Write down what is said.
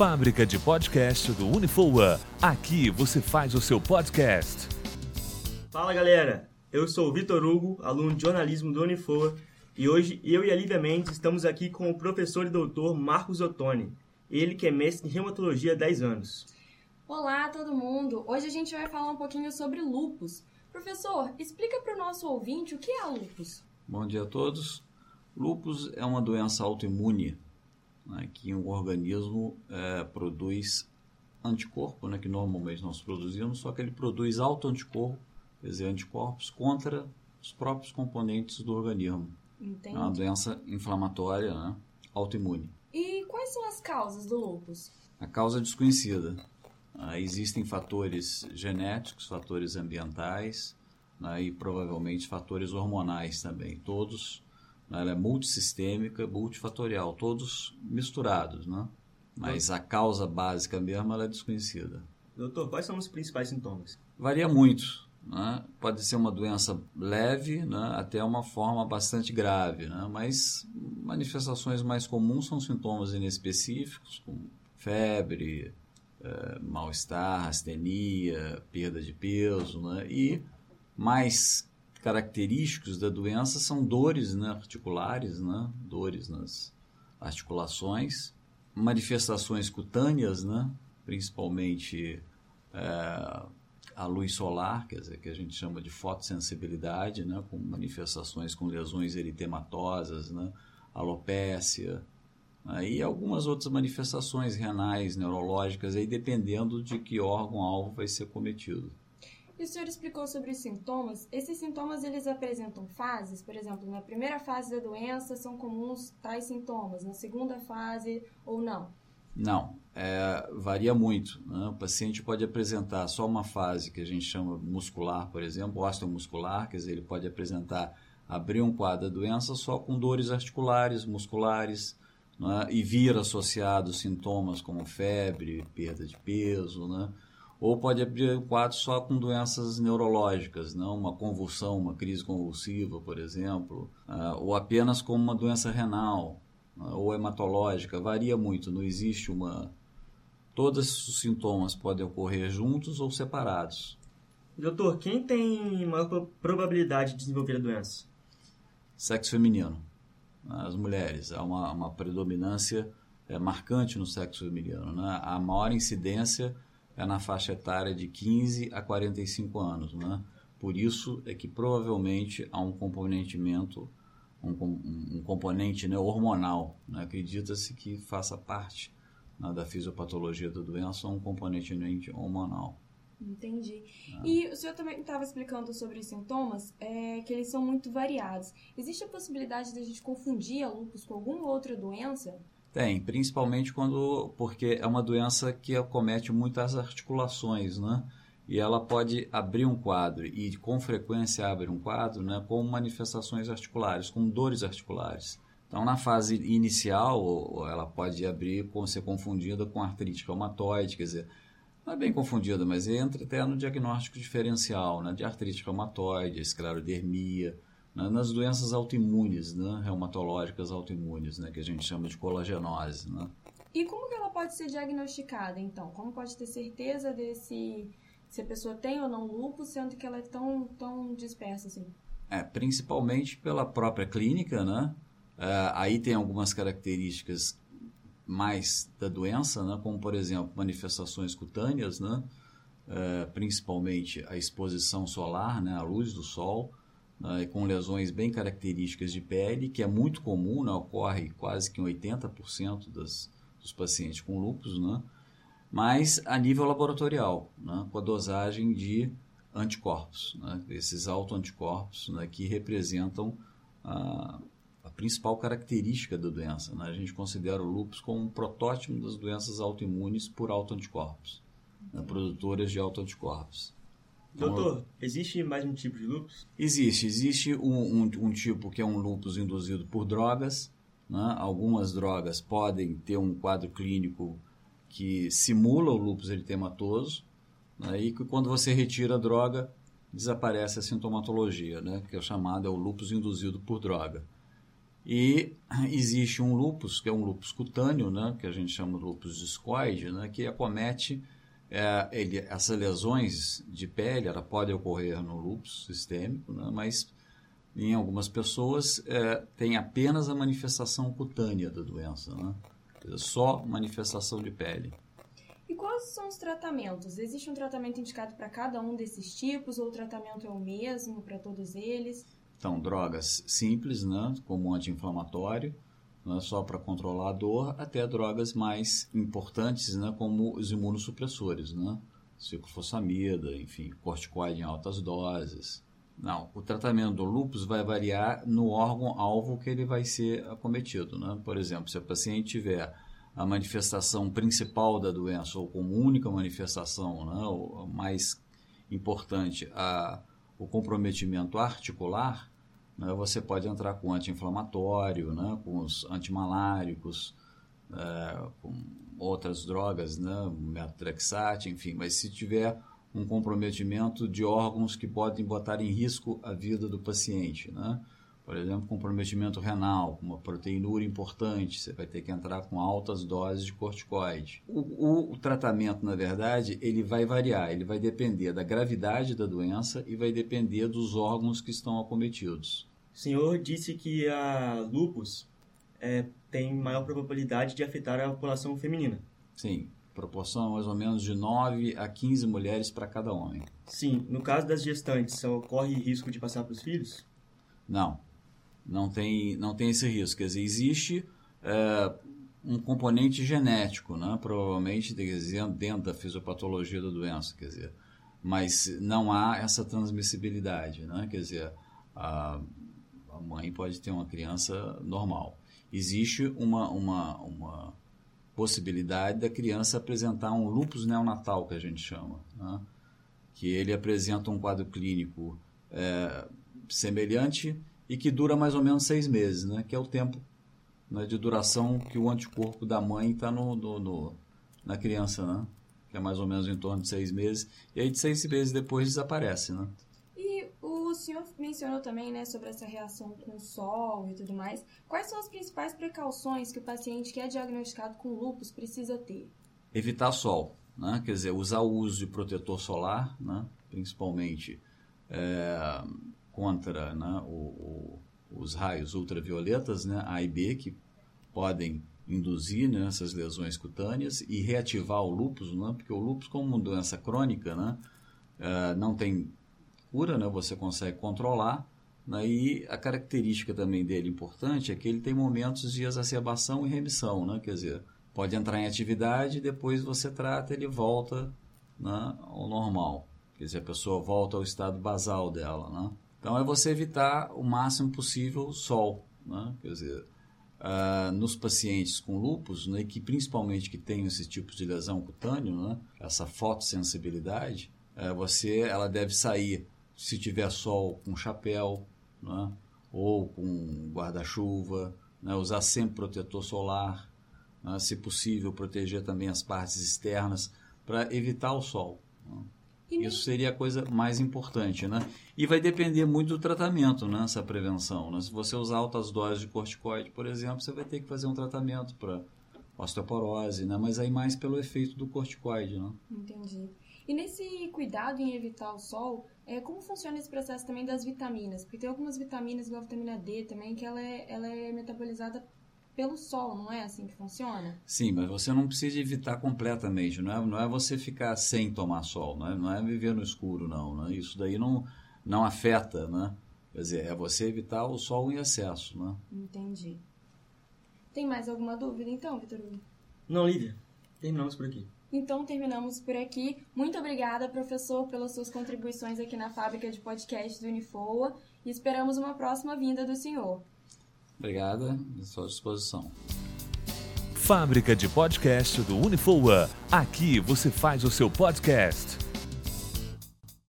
fábrica de podcast do Unifoa. Aqui você faz o seu podcast. Fala galera, eu sou o Vitor Hugo, aluno de jornalismo do Unifoa, e hoje eu e a Lívia Mendes estamos aqui com o professor e doutor Marcos Ottoni, ele que é mestre em reumatologia há 10 anos. Olá todo mundo! Hoje a gente vai falar um pouquinho sobre lupus. Professor, explica para o nosso ouvinte o que é lupus. Bom dia a todos. Lupus é uma doença autoimune né, que um organismo é, produz anticorpo, né, que normalmente nós produzimos, só que ele produz autoanticorpo, quer dizer, anticorpos contra os próprios componentes do organismo. Entendi. É uma doença inflamatória, né, autoimune. E quais são as causas do lupus? A causa é desconhecida. Ah, existem fatores genéticos, fatores ambientais né, e provavelmente fatores hormonais também. Todos ela é multissistêmica, multifatorial, todos misturados, né? Mas a causa básica mesmo ela é desconhecida. Doutor, quais são os principais sintomas? Varia muito. Né? Pode ser uma doença leve né? até uma forma bastante grave, né? mas manifestações mais comuns são sintomas inespecíficos, como febre, eh, mal-estar, astenia, perda de peso, né? e mais característicos da doença são dores né, articulares, né, dores nas articulações, manifestações cutâneas, né, principalmente é, a luz solar, quer dizer, que a gente chama de fotossensibilidade, né, com manifestações com lesões eritematosas, né, alopécia, né, algumas outras manifestações renais, neurológicas, aí dependendo de que órgão-alvo vai ser cometido. E o senhor explicou sobre os sintomas. Esses sintomas eles apresentam fases, por exemplo, na primeira fase da doença são comuns tais sintomas, na segunda fase ou não? Não, é, varia muito. Né? O paciente pode apresentar só uma fase que a gente chama muscular, por exemplo, osteomuscular, quer dizer, ele pode apresentar, abrir um quadro da doença só com dores articulares, musculares, né? e vir associados sintomas como febre, perda de peso, né? Ou pode abrir o quadro só com doenças neurológicas, não uma convulsão, uma crise convulsiva, por exemplo, uh, ou apenas com uma doença renal uh, ou hematológica, varia muito, não existe uma todos os sintomas podem ocorrer juntos ou separados. Doutor, quem tem maior probabilidade de desenvolver a doença? Sexo feminino. As mulheres. Há uma, uma predominância é, marcante no sexo feminino. Né? A maior incidência é na faixa etária de 15 a 45 anos, né? Por isso é que provavelmente há um componentimento, um, um componente né, hormonal. Né? Acredita-se que faça parte né, da fisiopatologia da doença um componente hormonal. Entendi. Ah. E o senhor também estava explicando sobre os sintomas, é, que eles são muito variados. Existe a possibilidade de a gente confundir a lúpus com alguma outra doença? Tem, principalmente quando porque é uma doença que acomete muitas articulações, né? E ela pode abrir um quadro e com frequência abre um quadro, né, com manifestações articulares, com dores articulares. Então, na fase inicial, ela pode abrir com ser confundida com artrite reumatoide, quer dizer, não é bem confundida, mas entra até no diagnóstico diferencial, né, de artrite reumatoide, esclerodermia, nas doenças autoimunes, né, reumatológicas autoimunes, né, que a gente chama de colagenose. Né. E como que ela pode ser diagnosticada, então? Como pode ter certeza desse se a pessoa tem ou não lúpus, sendo que ela é tão, tão dispersa assim? É, principalmente pela própria clínica, né? É, aí tem algumas características mais da doença, né? Como, por exemplo, manifestações cutâneas, né? É, principalmente a exposição solar, né? A luz do sol, né, com lesões bem características de pele, que é muito comum, né, ocorre quase que em 80% das, dos pacientes com lúpus, né, mas a nível laboratorial, né, com a dosagem de anticorpos, né, esses autoanticorpos né, que representam a, a, principal característica da doença. Né, a gente considera o lúpus como um protótipo das doenças autoimunes por autoanticorpos, né, produtoras de autoanticorpos. Doutor, existe mais um tipo de lúpus? Existe. Existe um, um, um tipo que é um lúpus induzido por drogas. Né? Algumas drogas podem ter um quadro clínico que simula o lúpus eritematoso né? e que quando você retira a droga desaparece a sintomatologia, né? que é chamado é o lúpus induzido por droga. E existe um lupus, que é um lupus cutâneo, né, que a gente chama de lupus discoide, né, que acomete é, ele, essas lesões de pele, ela pode ocorrer no lupus sistêmico, né, mas em algumas pessoas é, tem apenas a manifestação cutânea da doença, né, só manifestação de pele. E quais são os tratamentos? Existe um tratamento indicado para cada um desses tipos ou o tratamento é o mesmo para todos eles? Então, drogas simples, né, como anti-inflamatório, né, só para controlar a dor, até drogas mais importantes, né, como os imunossupressores, né, ciclofosfamida, enfim, corticoide em altas doses. Não, o tratamento do lúpus vai variar no órgão-alvo que ele vai ser acometido. Né? Por exemplo, se a paciente tiver a manifestação principal da doença ou como única manifestação, né, mais importante, a, o comprometimento articular, né, você pode entrar com anti-inflamatório, né, com os antimaláricos, é, com outras drogas, né, metotrexate, enfim. Mas se tiver um comprometimento de órgãos que podem botar em risco a vida do paciente, né? Por exemplo, comprometimento renal, uma proteinúria importante, você vai ter que entrar com altas doses de corticoide. O, o, o, tratamento, na verdade, ele vai variar, ele vai depender da gravidade da doença e vai depender dos órgãos que estão acometidos. O senhor disse que a lupus é, tem maior probabilidade de afetar a população feminina. Sim, proporção mais ou menos de 9 a 15 mulheres para cada homem. Sim, no caso das gestantes, ocorre risco de passar para os filhos? Não, não tem, não tem esse risco. Quer dizer, existe é, um componente genético, né? provavelmente dentro da fisiopatologia da doença, quer dizer, mas não há essa transmissibilidade, né? quer dizer, a, pode ter uma criança normal. Existe uma, uma, uma possibilidade da criança apresentar um lupus neonatal, que a gente chama, né? que ele apresenta um quadro clínico é, semelhante e que dura mais ou menos seis meses, né? que é o tempo né, de duração que o anticorpo da mãe está no, no, no, na criança, né? que é mais ou menos em torno de seis meses, e aí de seis meses depois desaparece. Né? O senhor mencionou também, né, sobre essa reação com o sol e tudo mais. Quais são as principais precauções que o paciente que é diagnosticado com lúpus precisa ter? Evitar sol, né? Quer dizer, usar o uso de protetor solar, né? Principalmente é, contra né, o, o, os raios ultravioletas, né? A e B, que podem induzir né, essas lesões cutâneas e reativar o lúpus, né? Porque o lúpus, como doença crônica, né? É, não tem cura, né? Você consegue controlar. Né? E a característica também dele importante é que ele tem momentos de exacerbação e remissão, né? Quer dizer, pode entrar em atividade, depois você trata, ele volta né, ao normal. Quer dizer, a pessoa volta ao estado basal dela, né? Então é você evitar o máximo possível o sol, né? Quer dizer, uh, nos pacientes com lupus, né, que principalmente que tem esse tipo de lesão cutânea, né, essa fotossensibilidade, uh, você, ela deve sair se tiver sol com chapéu, né? ou com guarda-chuva, né? usar sempre protetor solar, né? se possível proteger também as partes externas para evitar o sol. Né? Isso seria a coisa mais importante, né? E vai depender muito do tratamento, né? Essa prevenção, né? Se você usar altas doses de corticoide, por exemplo, você vai ter que fazer um tratamento para osteoporose, né? Mas aí mais pelo efeito do corticoide, né? Entendi. E nesse cuidado em evitar o sol, é, como funciona esse processo também das vitaminas? Porque tem algumas vitaminas, igual a vitamina D também, que ela é, ela é metabolizada pelo sol, não é assim que funciona? Sim, mas você não precisa evitar completamente, não é, não é você ficar sem tomar sol, não é, não é viver no escuro, não. Né? Isso daí não, não afeta, né? Quer dizer, é você evitar o sol em excesso, né? Entendi. Tem mais alguma dúvida então, Vitor? Não, Lívia. Terminamos por aqui. Então terminamos por aqui. Muito obrigada, professor, pelas suas contribuições aqui na fábrica de podcast do Unifoa e esperamos uma próxima vinda do senhor. Obrigada, à sua disposição. Fábrica de podcast do Unifoa. Aqui você faz o seu podcast.